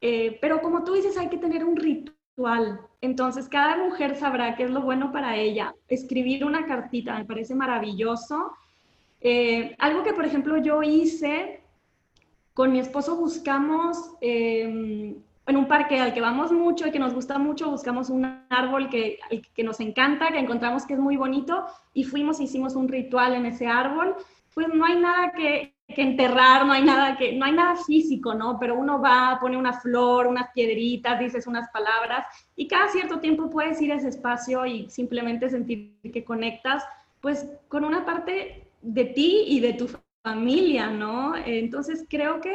eh, pero como tú dices, hay que tener un ritual. Entonces, cada mujer sabrá qué es lo bueno para ella. Escribir una cartita me parece maravilloso. Eh, algo que, por ejemplo, yo hice, con mi esposo buscamos em, en un parque al que vamos mucho y que nos gusta mucho, buscamos un árbol que, que nos encanta, que encontramos que es muy bonito y fuimos e hicimos un ritual en ese árbol. Pues no hay nada que, que, enterrar, no hay nada que, no hay nada físico, ¿no? Pero uno va, pone una flor, unas piedritas, dices unas palabras y cada cierto tiempo puedes ir a ese espacio y simplemente sentir que conectas, pues con una parte de ti y de tu familia, ¿no? Entonces creo que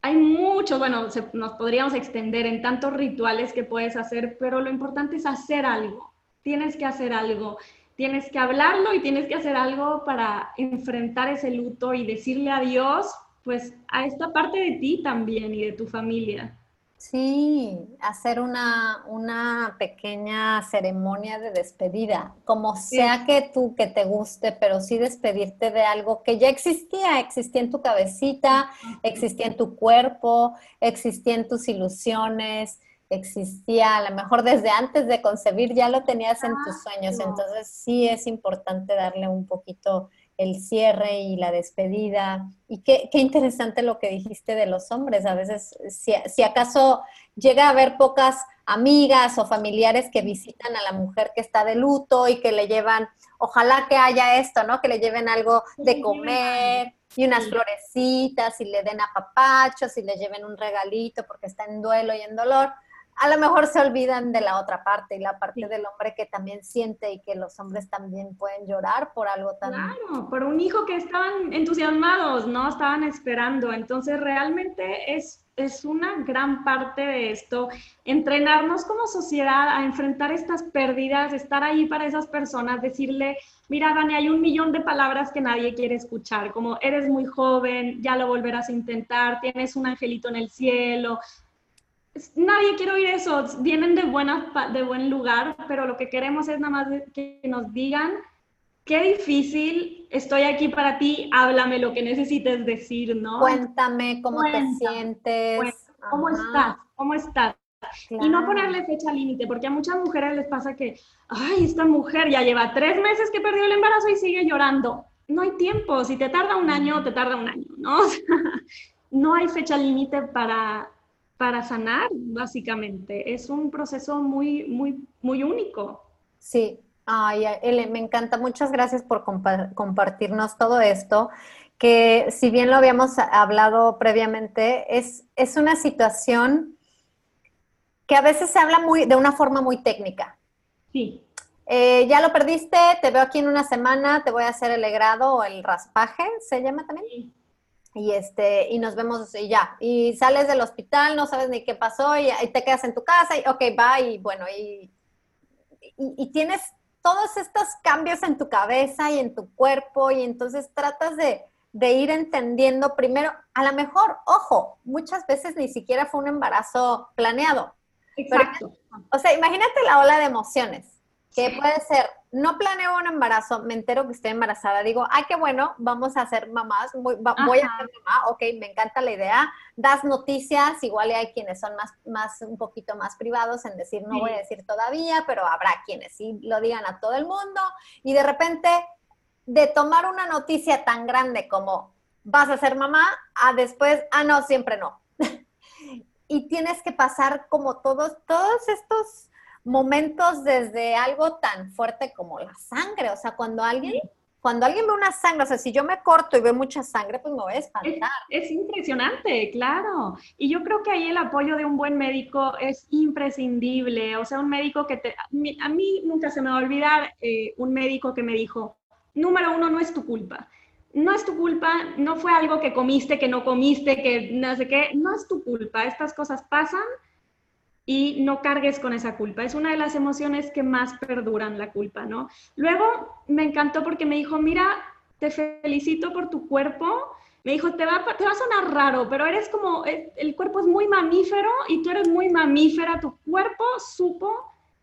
hay mucho, bueno, nos podríamos extender en tantos rituales que puedes hacer, pero lo importante es hacer algo. Tienes que hacer algo tienes que hablarlo y tienes que hacer algo para enfrentar ese luto y decirle adiós pues a esta parte de ti también y de tu familia. Sí, hacer una, una pequeña ceremonia de despedida, como sea que tú, que te guste, pero sí despedirte de algo que ya existía, existía en tu cabecita, existía en tu cuerpo, existía en tus ilusiones, existía a lo mejor desde antes de concebir, ya lo tenías en tus sueños, entonces sí es importante darle un poquito el cierre y la despedida. Y qué, qué, interesante lo que dijiste de los hombres. A veces, si, si, acaso llega a haber pocas amigas o familiares que visitan a la mujer que está de luto y que le llevan, ojalá que haya esto, ¿no? Que le lleven algo de comer y unas florecitas y le den apapachos y le lleven un regalito porque está en duelo y en dolor a lo mejor se olvidan de la otra parte y la parte del hombre que también siente y que los hombres también pueden llorar por algo tan... Claro, por un hijo que estaban entusiasmados, ¿no? Estaban esperando. Entonces realmente es, es una gran parte de esto, entrenarnos como sociedad a enfrentar estas pérdidas, estar ahí para esas personas, decirle, mira, Dani, hay un millón de palabras que nadie quiere escuchar, como eres muy joven, ya lo volverás a intentar, tienes un angelito en el cielo, nadie quiere oír eso, vienen de, buena, de buen lugar, pero lo que queremos es nada más que nos digan, qué difícil, estoy aquí para ti, háblame lo que necesites decir, ¿no? Cuéntame cómo te sientes. ¿Cómo estás? ¿Cómo estás? Y no ponerle fecha límite, porque a muchas mujeres les pasa que, ay, esta mujer ya lleva tres meses que perdió el embarazo y sigue llorando. No hay tiempo, si te tarda un año, te tarda un año, ¿no? no hay fecha límite para, para sanar, básicamente. Es un proceso muy, muy, muy único. Sí, Ay, Ele, me encanta. Muchas gracias por compartirnos todo esto, que si bien lo habíamos hablado previamente, es, es una situación que a veces se habla muy, de una forma muy técnica. Sí. Eh, ya lo perdiste, te veo aquí en una semana, te voy a hacer el legrado o el raspaje, ¿se llama también? Sí y este y nos vemos y ya. Y sales del hospital no sabes ni qué pasó y, te quedas en tu casa y ok va y bueno y, y, tienes todos estos cambios en tu cabeza y en tu cuerpo y entonces tratas de, de ir entendiendo primero a lo mejor ojo muchas veces ni siquiera fue un embarazo planeado exacto. o sea imagínate la ola de emociones que puede ser, no planeo un embarazo, me entero que estoy embarazada, digo, ay, qué bueno, vamos a ser mamás, voy, a ser mamá, ok, me encanta la idea, das noticias, igual hay quienes son más, más, un poquito más privados en decir, no voy a decir todavía, pero habrá quienes sí lo digan a todo el mundo, y de repente, de tomar una noticia tan grande como vas a ser mamá, a después, ah, no, siempre no. y tienes que pasar como todos, todos estos momentos desde algo tan fuerte como la sangre. O sea, cuando alguien, cuando alguien ve una sangre, o sea, si yo me corto y veo mucha sangre, pues me voy a espantar. Es, impresionante, claro. Y yo creo que ahí el apoyo de un buen médico es imprescindible. O sea, un médico que te... A mí nunca se me va a olvidar eh, un médico que me dijo, número uno, no es tu culpa. No es tu culpa, no fue algo que comiste, que no comiste, que no sé qué, no es tu culpa. Estas cosas pasan y no cargues con esa culpa. Es una de las emociones que más perduran la culpa, ¿no? Luego me encantó porque me dijo, mira, te felicito por tu cuerpo. Me dijo, te va, te va a sonar raro, pero eres como, eh, el cuerpo es muy mamífero y tú eres muy mamífera. Tu cuerpo supo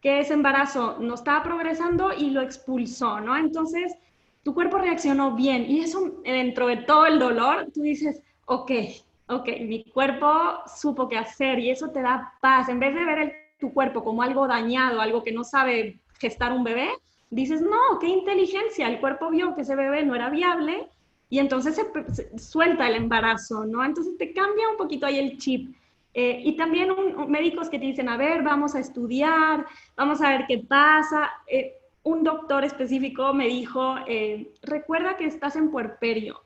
que ese embarazo no estaba progresando y lo expulsó, ¿no? Entonces, tu cuerpo reaccionó bien y eso dentro de todo el dolor, tú dices, ok, ok, mi cuerpo supo qué hacer y eso te da paz. En vez de ver tu cuerpo como algo dañado, algo que no sabe gestar un bebé, dices, no, qué inteligencia, el cuerpo vio que ese bebé no era viable y entonces se, suelta el embarazo, ¿no? Entonces te cambia un poquito ahí el chip. Eh, y también médicos que te dicen, a ver, vamos a estudiar, vamos a ver qué pasa. Eh, un doctor específico me dijo, eh, recuerda que estás en puerperio,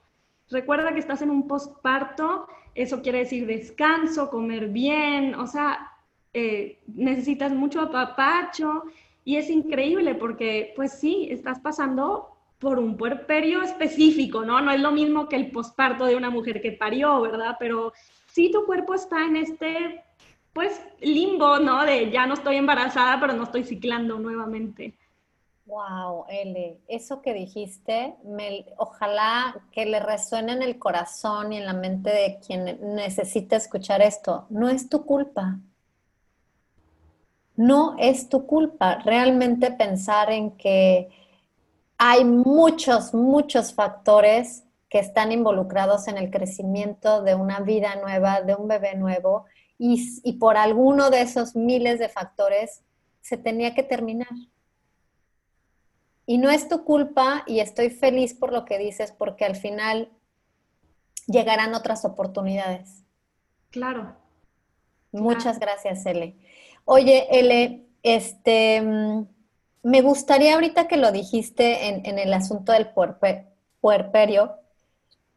recuerda que estás en un postparto eso quiere decir descanso, comer bien, o sea, eh, necesitas mucho apapacho y es increíble porque, pues sí, estás pasando por un puerperio específico, ¿no? No es lo mismo que el posparto de una mujer que parió, ¿verdad? Pero sí tu cuerpo está en este, pues, limbo, ¿no? De ya no estoy embarazada, pero no estoy ciclando nuevamente. Wow, L, eso que dijiste, ojalá que le resuene en el corazón y en la mente de quien necesita escuchar esto. No es tu culpa. No es tu culpa. Realmente pensar en que hay muchos, muchos factores que están involucrados en el crecimiento de una vida nueva, de un bebé nuevo, y por alguno de esos miles de factores se tenía que terminar. Y no es tu culpa y estoy feliz por lo que dices porque al final llegarán otras oportunidades. Claro. Muchas gracias, Ele. Oye, Ele, este, mm, me gustaría ahorita que lo dijiste en, el asunto del puerperio,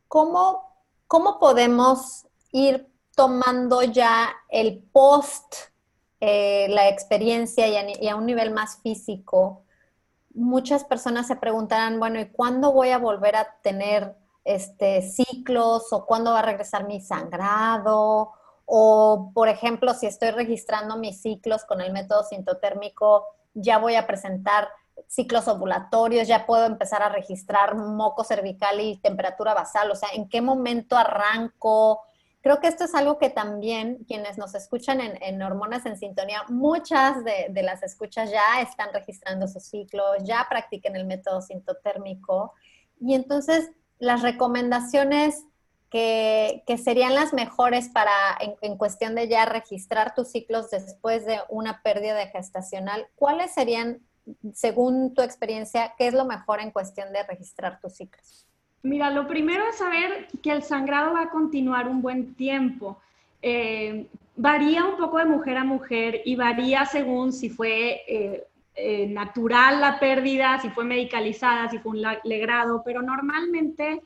¿cómo, ¿cómo podemos ir tomando ya el post, eh, la experiencia y a un nivel más físico? Muchas personas se preguntarán, bueno, ¿y cuándo voy a volver a tener este, ciclos o cuándo va a regresar mi sangrado? O, por ejemplo, si estoy registrando mis ciclos con el método sintotérmico, ya voy a presentar ciclos ovulatorios, ya puedo empezar a registrar moco cervical y temperatura basal, o sea, ¿en qué momento arranco? Creo que esto es algo que también quienes nos escuchan en, Hormonas en Sintonía, muchas de, las escuchas ya están registrando sus ciclos, ya practiquen el método sintotérmico. Y entonces las recomendaciones que, serían las mejores para, en, cuestión de ya registrar tus ciclos después de una pérdida gestacional, ¿cuáles serían, según tu experiencia, qué es lo mejor en cuestión de registrar tus ciclos? Mira, lo primero es saber que el sangrado va a continuar un buen tiempo. Eh, varía un poco de mujer a mujer y varía según si fue eh, eh, natural la pérdida, si fue medicalizada, si fue un legrado, pero normalmente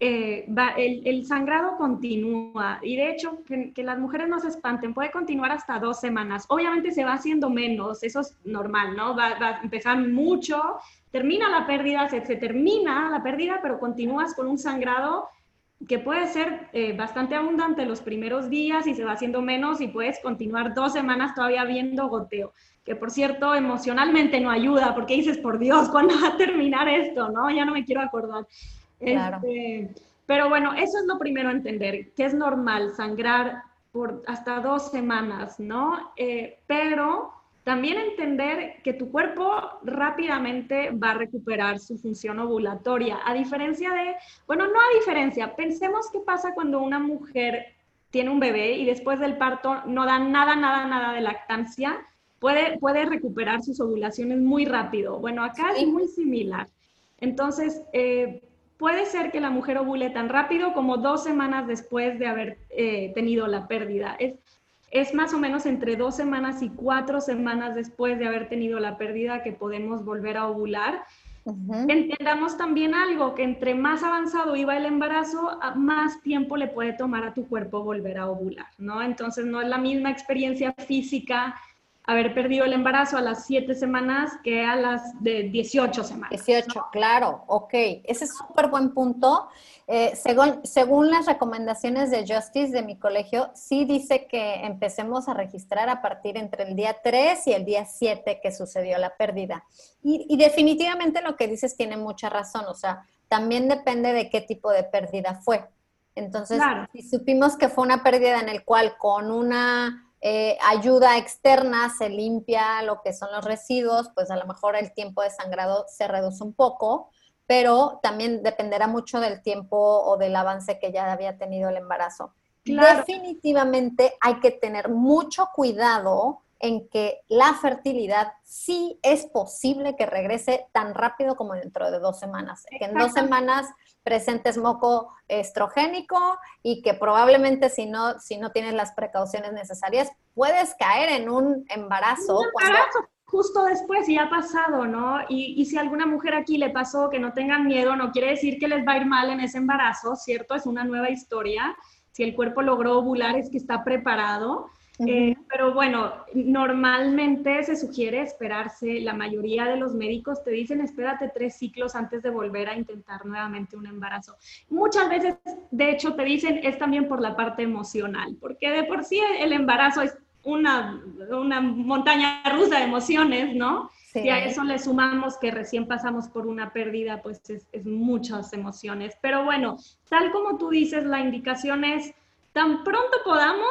el, sangrado continúa y de hecho que, las mujeres no se espanten, puede continuar hasta dos semanas. Obviamente se va haciendo menos, eso es normal, ¿no? Va, va a empezar mucho termina la pérdida, se, termina la pérdida, pero continúas con un sangrado que puede ser eh, bastante abundante los primeros días y se va haciendo menos y puedes continuar dos semanas todavía viendo goteo, que por cierto emocionalmente no ayuda porque dices, por Dios, ¿cuándo va a terminar esto? ¿No? Ya no me quiero acordar. Este, pero bueno, eso es lo primero a entender, que es normal sangrar por hasta dos semanas, ¿no? Eh, pero también entender que tu cuerpo rápidamente va a recuperar su función ovulatoria, a diferencia de, bueno, no a diferencia, pensemos qué pasa cuando una mujer tiene un bebé y después del parto no da nada, nada, nada de lactancia, puede, puede recuperar sus ovulaciones muy rápido. Bueno, acá es muy similar. Entonces, eh, puede ser que la mujer ovule tan rápido como dos semanas después de haber eh, tenido la pérdida. Es, es más o menos entre dos semanas y cuatro semanas después de haber tenido la pérdida que podemos volver a ovular. Entendamos también algo, que entre más avanzado iba el embarazo, más tiempo le puede tomar a tu cuerpo volver a ovular, ¿no? Entonces no es la misma experiencia física haber perdido el embarazo a las siete semanas que a las de 18 semanas. 18, claro, ok. Ese es súper buen punto. Eh, según, según las recomendaciones de Justice de mi colegio, sí dice que empecemos a registrar a partir entre el día 3 y el día 7 que sucedió la pérdida. Y, y definitivamente lo que dices tiene mucha razón, o sea, también depende de qué tipo de pérdida fue. Entonces, si supimos que fue una pérdida en el cual con una eh, ayuda externa se limpia lo que son los residuos, pues a lo mejor el tiempo de sangrado se reduce un poco, pero también dependerá mucho del tiempo o del avance que ya había tenido el embarazo. Definitivamente hay que tener mucho cuidado en que la fertilidad sí es posible que regrese tan rápido como dentro de dos semanas. Que en dos semanas presentes moco estrogénico y que probablemente si no, si no tienes las precauciones necesarias, puedes caer en un embarazo. Un embarazo justo después y ha pasado, ¿no? Y, y si a alguna mujer aquí le pasó, que no tengan miedo, no quiere decir que les va a ir mal en ese embarazo, ¿cierto? Es una nueva historia. Si el cuerpo logró ovular es que está preparado eh, pero bueno, normalmente se sugiere esperarse, la mayoría de los médicos te dicen espérate tres ciclos antes de volver a intentar nuevamente un embarazo. Muchas veces, de hecho, te dicen es también por la parte emocional, porque de por sí el embarazo es una, una montaña rusa de emociones, ¿no? Si a eso le sumamos que recién pasamos por una pérdida, pues es, es muchas emociones. Pero bueno, tal como tú dices, la indicación es tan pronto podamos,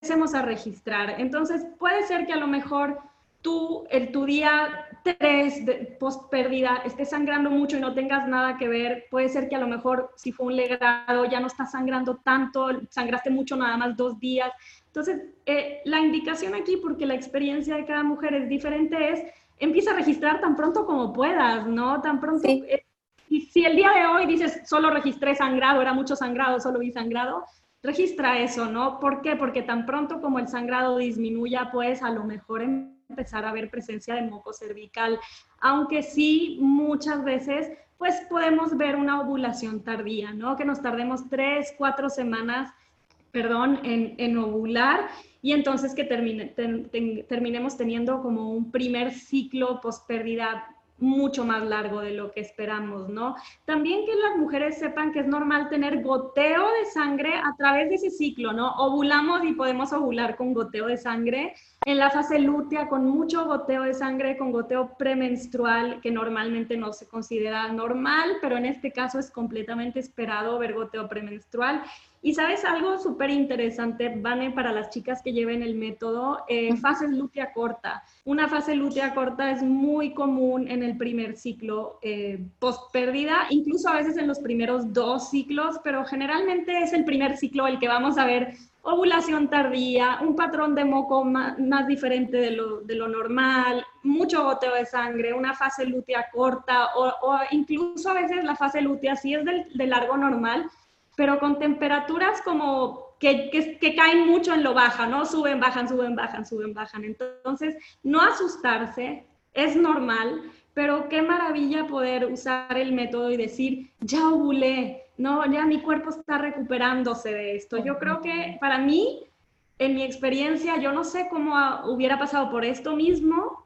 empecemos a registrar. Entonces, puede ser que a lo mejor tú, en tu día 3 de post pérdida, estés sangrando mucho y no tengas nada que ver. Puede ser que a lo mejor si fue un legrado, ya no estás sangrando tanto, sangraste mucho nada más dos días. Entonces, eh, la indicación aquí, porque la experiencia de cada mujer es diferente, es empieza a registrar tan pronto como puedas, ¿no? Tan pronto. Eh, y si el día de hoy dices, solo registré sangrado, era mucho sangrado, solo vi sangrado, registra eso, ¿no? ¿Por qué? Porque tan pronto como el sangrado disminuya, pues a lo mejor empezar a ver presencia de moco cervical, aunque sí muchas veces pues podemos ver una ovulación tardía, ¿no? Que nos tardemos tres, cuatro semanas, perdón, en, en ovular y entonces que termine, terminemos teniendo como un primer ciclo post pérdida mucho más largo de lo que esperamos, ¿no? También que las mujeres sepan que es normal tener goteo de sangre a través de ese ciclo, ¿no? Ovulamos y podemos ovular con goteo de sangre. En la fase lútea, con mucho goteo de sangre, con goteo premenstrual, que normalmente no se considera normal, pero en este caso es completamente esperado ver goteo premenstrual. Y sabes algo súper interesante, Vane, para las chicas que lleven el método, eh, fases lútea corta. Una fase lútea corta es muy común en el primer ciclo eh, post pérdida, incluso a veces en los primeros dos ciclos, pero generalmente es el primer ciclo el que vamos a ver ovulación tardía, un patrón de moco más, diferente de lo, normal, mucho goteo de sangre, una fase lútea corta o, incluso a veces la fase lútea sí es del, de largo normal, pero con temperaturas como que, que, caen mucho en lo baja, ¿no? Suben, bajan, suben, bajan, suben, bajan. Entonces, no asustarse, es normal, pero qué maravilla poder usar el método y decir, ya ovulé, no, ya mi cuerpo está recuperándose de esto. Yo creo que para mí, en mi experiencia, yo no sé cómo hubiera pasado por esto mismo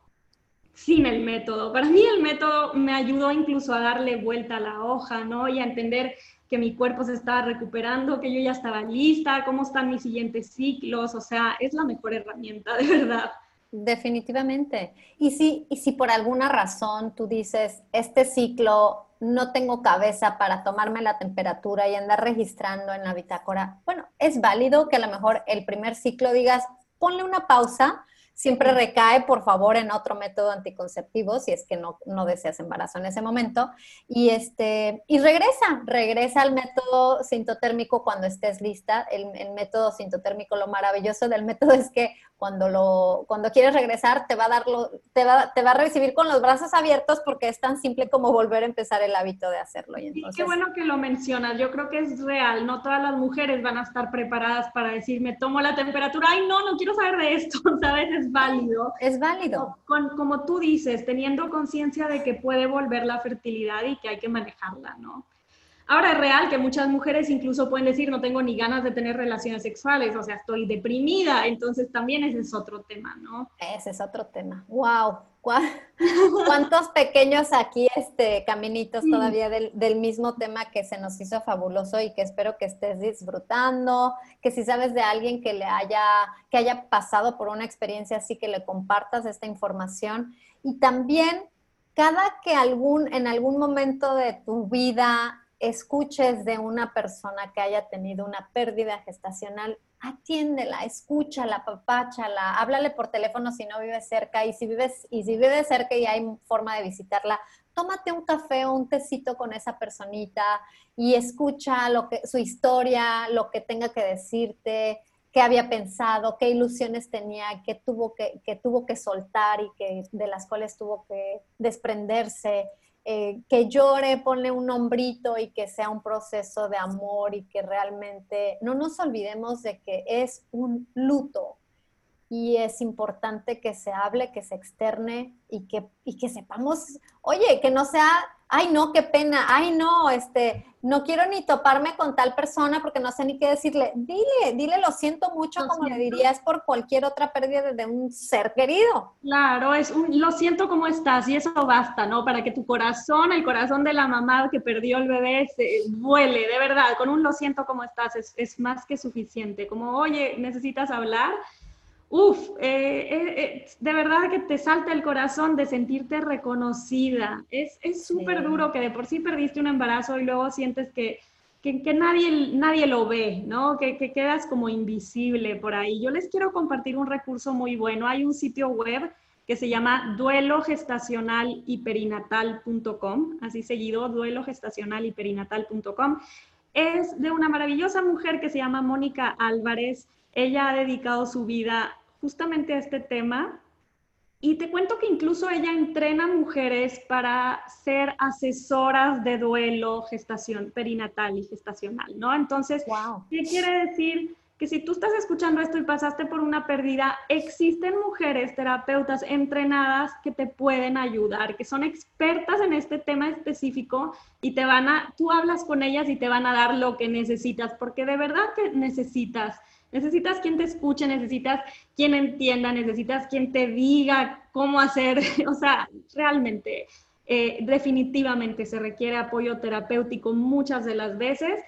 sin el método. Para mí el método me ayudó incluso a darle vuelta a la hoja, ¿no? Y a entender que mi cuerpo se estaba recuperando, que yo ya estaba lista, cómo están mis siguientes ciclos, o sea, es la mejor herramienta, de verdad. Definitivamente. Y si, y si por alguna razón tú dices, este ciclo no tengo cabeza para tomarme la temperatura y andar registrando en la bitácora, bueno, es válido que a lo mejor el primer ciclo digas, ponle una pausa, siempre recae, por favor, en otro método anticonceptivo, si es que no, no deseas embarazo en ese momento. Y, este, y regresa, regresa al método sintotérmico cuando estés lista. El, el, método sintotérmico, lo maravilloso del método es que cuando, lo, cuando quieres regresar, te va, a dar te, va, te va a recibir con los brazos abiertos porque es tan simple como volver a empezar el hábito de hacerlo. Y entonces... qué bueno que lo mencionas. Yo creo que es real. No todas las mujeres van a estar preparadas para decir, me tomo la temperatura. Ay, no, no quiero saber de esto. ¿Sabes? Es válido. Es válido. Con, como tú dices, teniendo conciencia de que puede volver la fertilidad y que hay que manejarla, ¿no? Ahora es real que muchas mujeres incluso pueden decir, no tengo ni ganas de tener relaciones sexuales, o sea, estoy deprimida, entonces también ese es otro tema, ¿no? Ese es otro tema. ¡Wow! ¿Cuántos pequeños aquí este, caminitos todavía del, del, mismo tema que se nos hizo fabuloso y que espero que estés disfrutando, que si sabes de alguien que le haya, que haya pasado por una experiencia así, que le compartas esta información y también cada que algún, en algún momento de tu vida escuches de una persona que haya tenido una pérdida gestacional, atiéndela, escúchala, papáchala, háblale por teléfono si no vives cerca y si vives y si vives cerca y hay forma de visitarla, tómate un café o un tecito con esa personita y escucha lo que su historia, lo que tenga que decirte, qué había pensado, qué ilusiones tenía, qué tuvo que, tuvo que soltar y que de las cuales tuvo que desprenderse eh, que llore, ponle un nombrito y que sea un proceso de amor y que realmente no nos olvidemos de que es un luto y es importante que se hable, que se externe y que, y que sepamos, oye, que no sea ay no, qué pena, ay no, este, no quiero ni toparme con tal persona porque no sé ni qué decirle. Dile, dile lo siento mucho como le dirías por cualquier otra pérdida de un ser querido. Claro, es un lo siento como estás y eso basta, ¿no? Para que tu corazón, el corazón de la mamá que perdió el bebé, se vuele, de verdad, con un lo siento como estás es, es más que suficiente. Como, oye, necesitas hablar Uf, eh, eh, eh, de verdad que te salta el corazón de sentirte reconocida. Es súper es duro que de por sí perdiste un embarazo y luego sientes que, que, que nadie, nadie lo ve, ¿no? Que, que, quedas como invisible por ahí. Yo les quiero compartir un recurso muy bueno. Hay un sitio web que se llama duelogestacionalhyperinatal.com, así seguido, duelogestacionalhyperinatal.com. Es de una maravillosa mujer que se llama Mónica Álvarez. Ella ha dedicado su vida justamente a este tema. Y te cuento que incluso ella entrena mujeres para ser asesoras de duelo, gestación perinatal y gestacional, ¿no? Entonces, ¿qué quiere decir? Que si tú estás escuchando esto y pasaste por una pérdida, existen mujeres terapeutas entrenadas que te pueden ayudar, que son expertas en este tema específico y te van a, tú hablas con ellas y te van a dar lo que necesitas, porque de verdad que necesitas Necesitas quien te escuche, necesitas quien entienda, necesitas quien te diga cómo hacer, o sea, realmente, eh, definitivamente se requiere apoyo terapéutico muchas de las veces.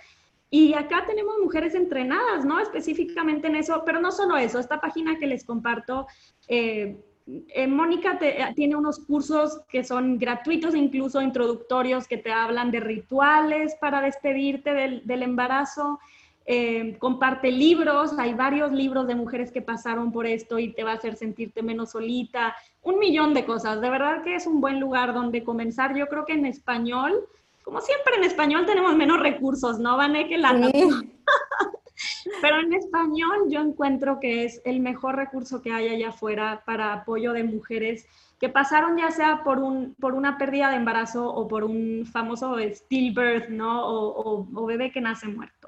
Y acá tenemos mujeres entrenadas, ¿no? Específicamente en eso, pero no solo eso, esta página que les comparto, eh, eh, Mónica tiene unos cursos que son gratuitos, incluso introductorios, que te hablan de rituales para despedirte del, del embarazo. Eh, comparte libros, hay varios libros de mujeres que pasaron por esto y te va a hacer sentirte menos solita, un millón de cosas. De verdad que es un buen lugar donde comenzar. Yo creo que en español, como siempre en español tenemos menos recursos, ¿no, Vané? Que la Pero en español yo encuentro que es el mejor recurso que hay allá afuera para apoyo de mujeres que pasaron ya sea por, un, por una pérdida de embarazo o por un famoso stillbirth, ¿no? O, o bebé que nace muerto.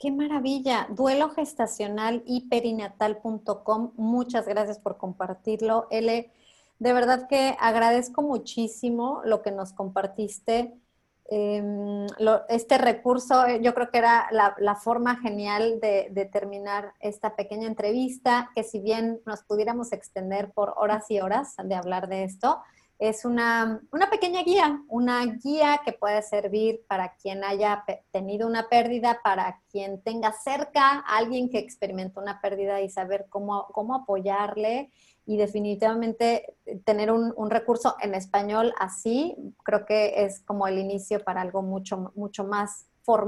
Qué maravilla. Duelo gestacional y perinatal.com. Muchas gracias por compartirlo. L, de verdad que agradezco muchísimo lo que nos compartiste. Em, este recurso, eh, yo creo que era la, forma genial de, de, terminar esta pequeña entrevista, que si bien nos pudiéramos extender por horas y horas de hablar de esto, es una, pequeña guía, una guía que puede servir para quien haya tenido una pérdida, para quien tenga cerca a alguien que experimentó una pérdida y saber cómo, cómo apoyarle y definitivamente tener un, recurso en español así, creo que es como el inicio para algo mucho, mucho más,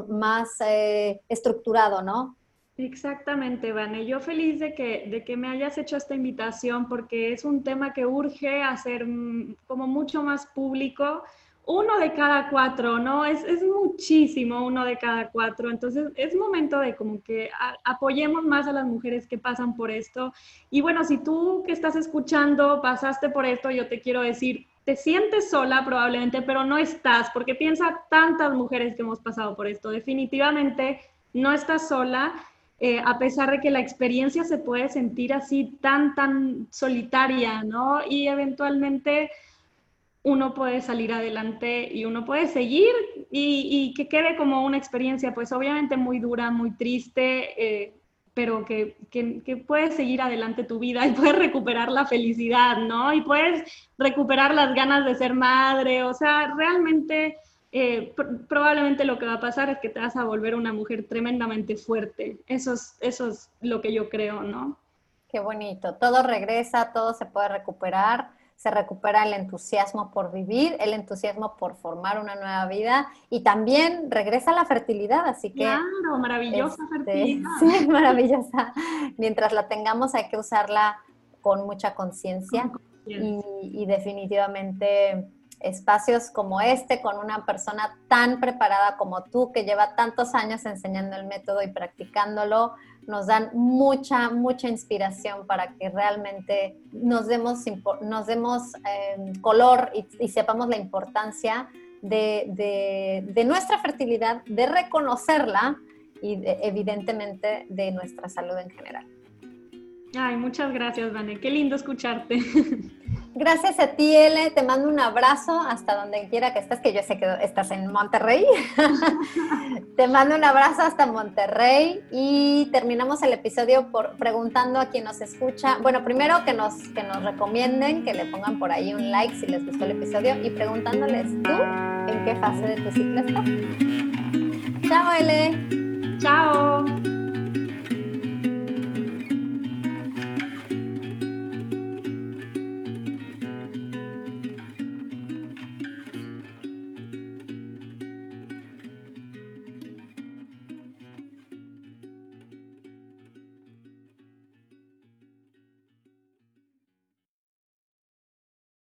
más eh, estructurado, ¿no? Exactamente, Vane. Yo feliz de que, de que me hayas hecho esta invitación porque es un tema que urge hacer mm, como mucho más público. Uno de cada cuatro, ¿no? Es, es muchísimo uno de cada cuatro. Entonces es momento de como que apoyemos más a las mujeres que pasan por esto. Y bueno, si tú que estás escuchando pasaste por esto, yo te quiero decir, te sientes sola probablemente, pero no estás, porque piensa tantas mujeres que hemos pasado por esto. Definitivamente no estás sola eh, a pesar de que la experiencia se puede sentir así tan, tan solitaria, ¿no? Y eventualmente uno puede salir adelante y uno puede seguir y, que quede como una experiencia, pues obviamente muy dura, muy triste, eh, pero que, que, que, puedes seguir adelante tu vida y puedes recuperar la felicidad, ¿no? Y puedes recuperar las ganas de ser madre, o sea, realmente eh, probablemente lo que va a pasar es que te vas a volver una mujer tremendamente fuerte. Eso es, eso es lo que yo creo, ¿no? Qué bonito. Todo regresa, todo se puede recuperar. Se recupera el entusiasmo por vivir, el entusiasmo por formar una nueva vida y también regresa la fertilidad, así que... Claro, maravillosa este, fertilidad. Sí, maravillosa. Mientras la tengamos hay que usarla con mucha conciencia y definitivamente espacios como este con una persona tan preparada como tú que lleva tantos años enseñando el método y practicándolo, nos dan mucha, mucha inspiración para que realmente nos demos, nos demos em, color y, sepamos la importancia de, de, nuestra fertilidad, de reconocerla y evidentemente de nuestra salud en general. Ay, muchas gracias, Vane. Qué lindo escucharte. Gracias a ti, Ele. Te mando un abrazo hasta donde quiera que estés, que yo sé que estás en Monterrey. Te mando un abrazo hasta Monterrey y terminamos el episodio por preguntando a quien nos escucha. Bueno, primero que nos, que nos recomienden, que le pongan por ahí un like si les gustó el episodio y preguntándoles tú en qué fase de tu ciclo estás. Chao, Ele. Chao.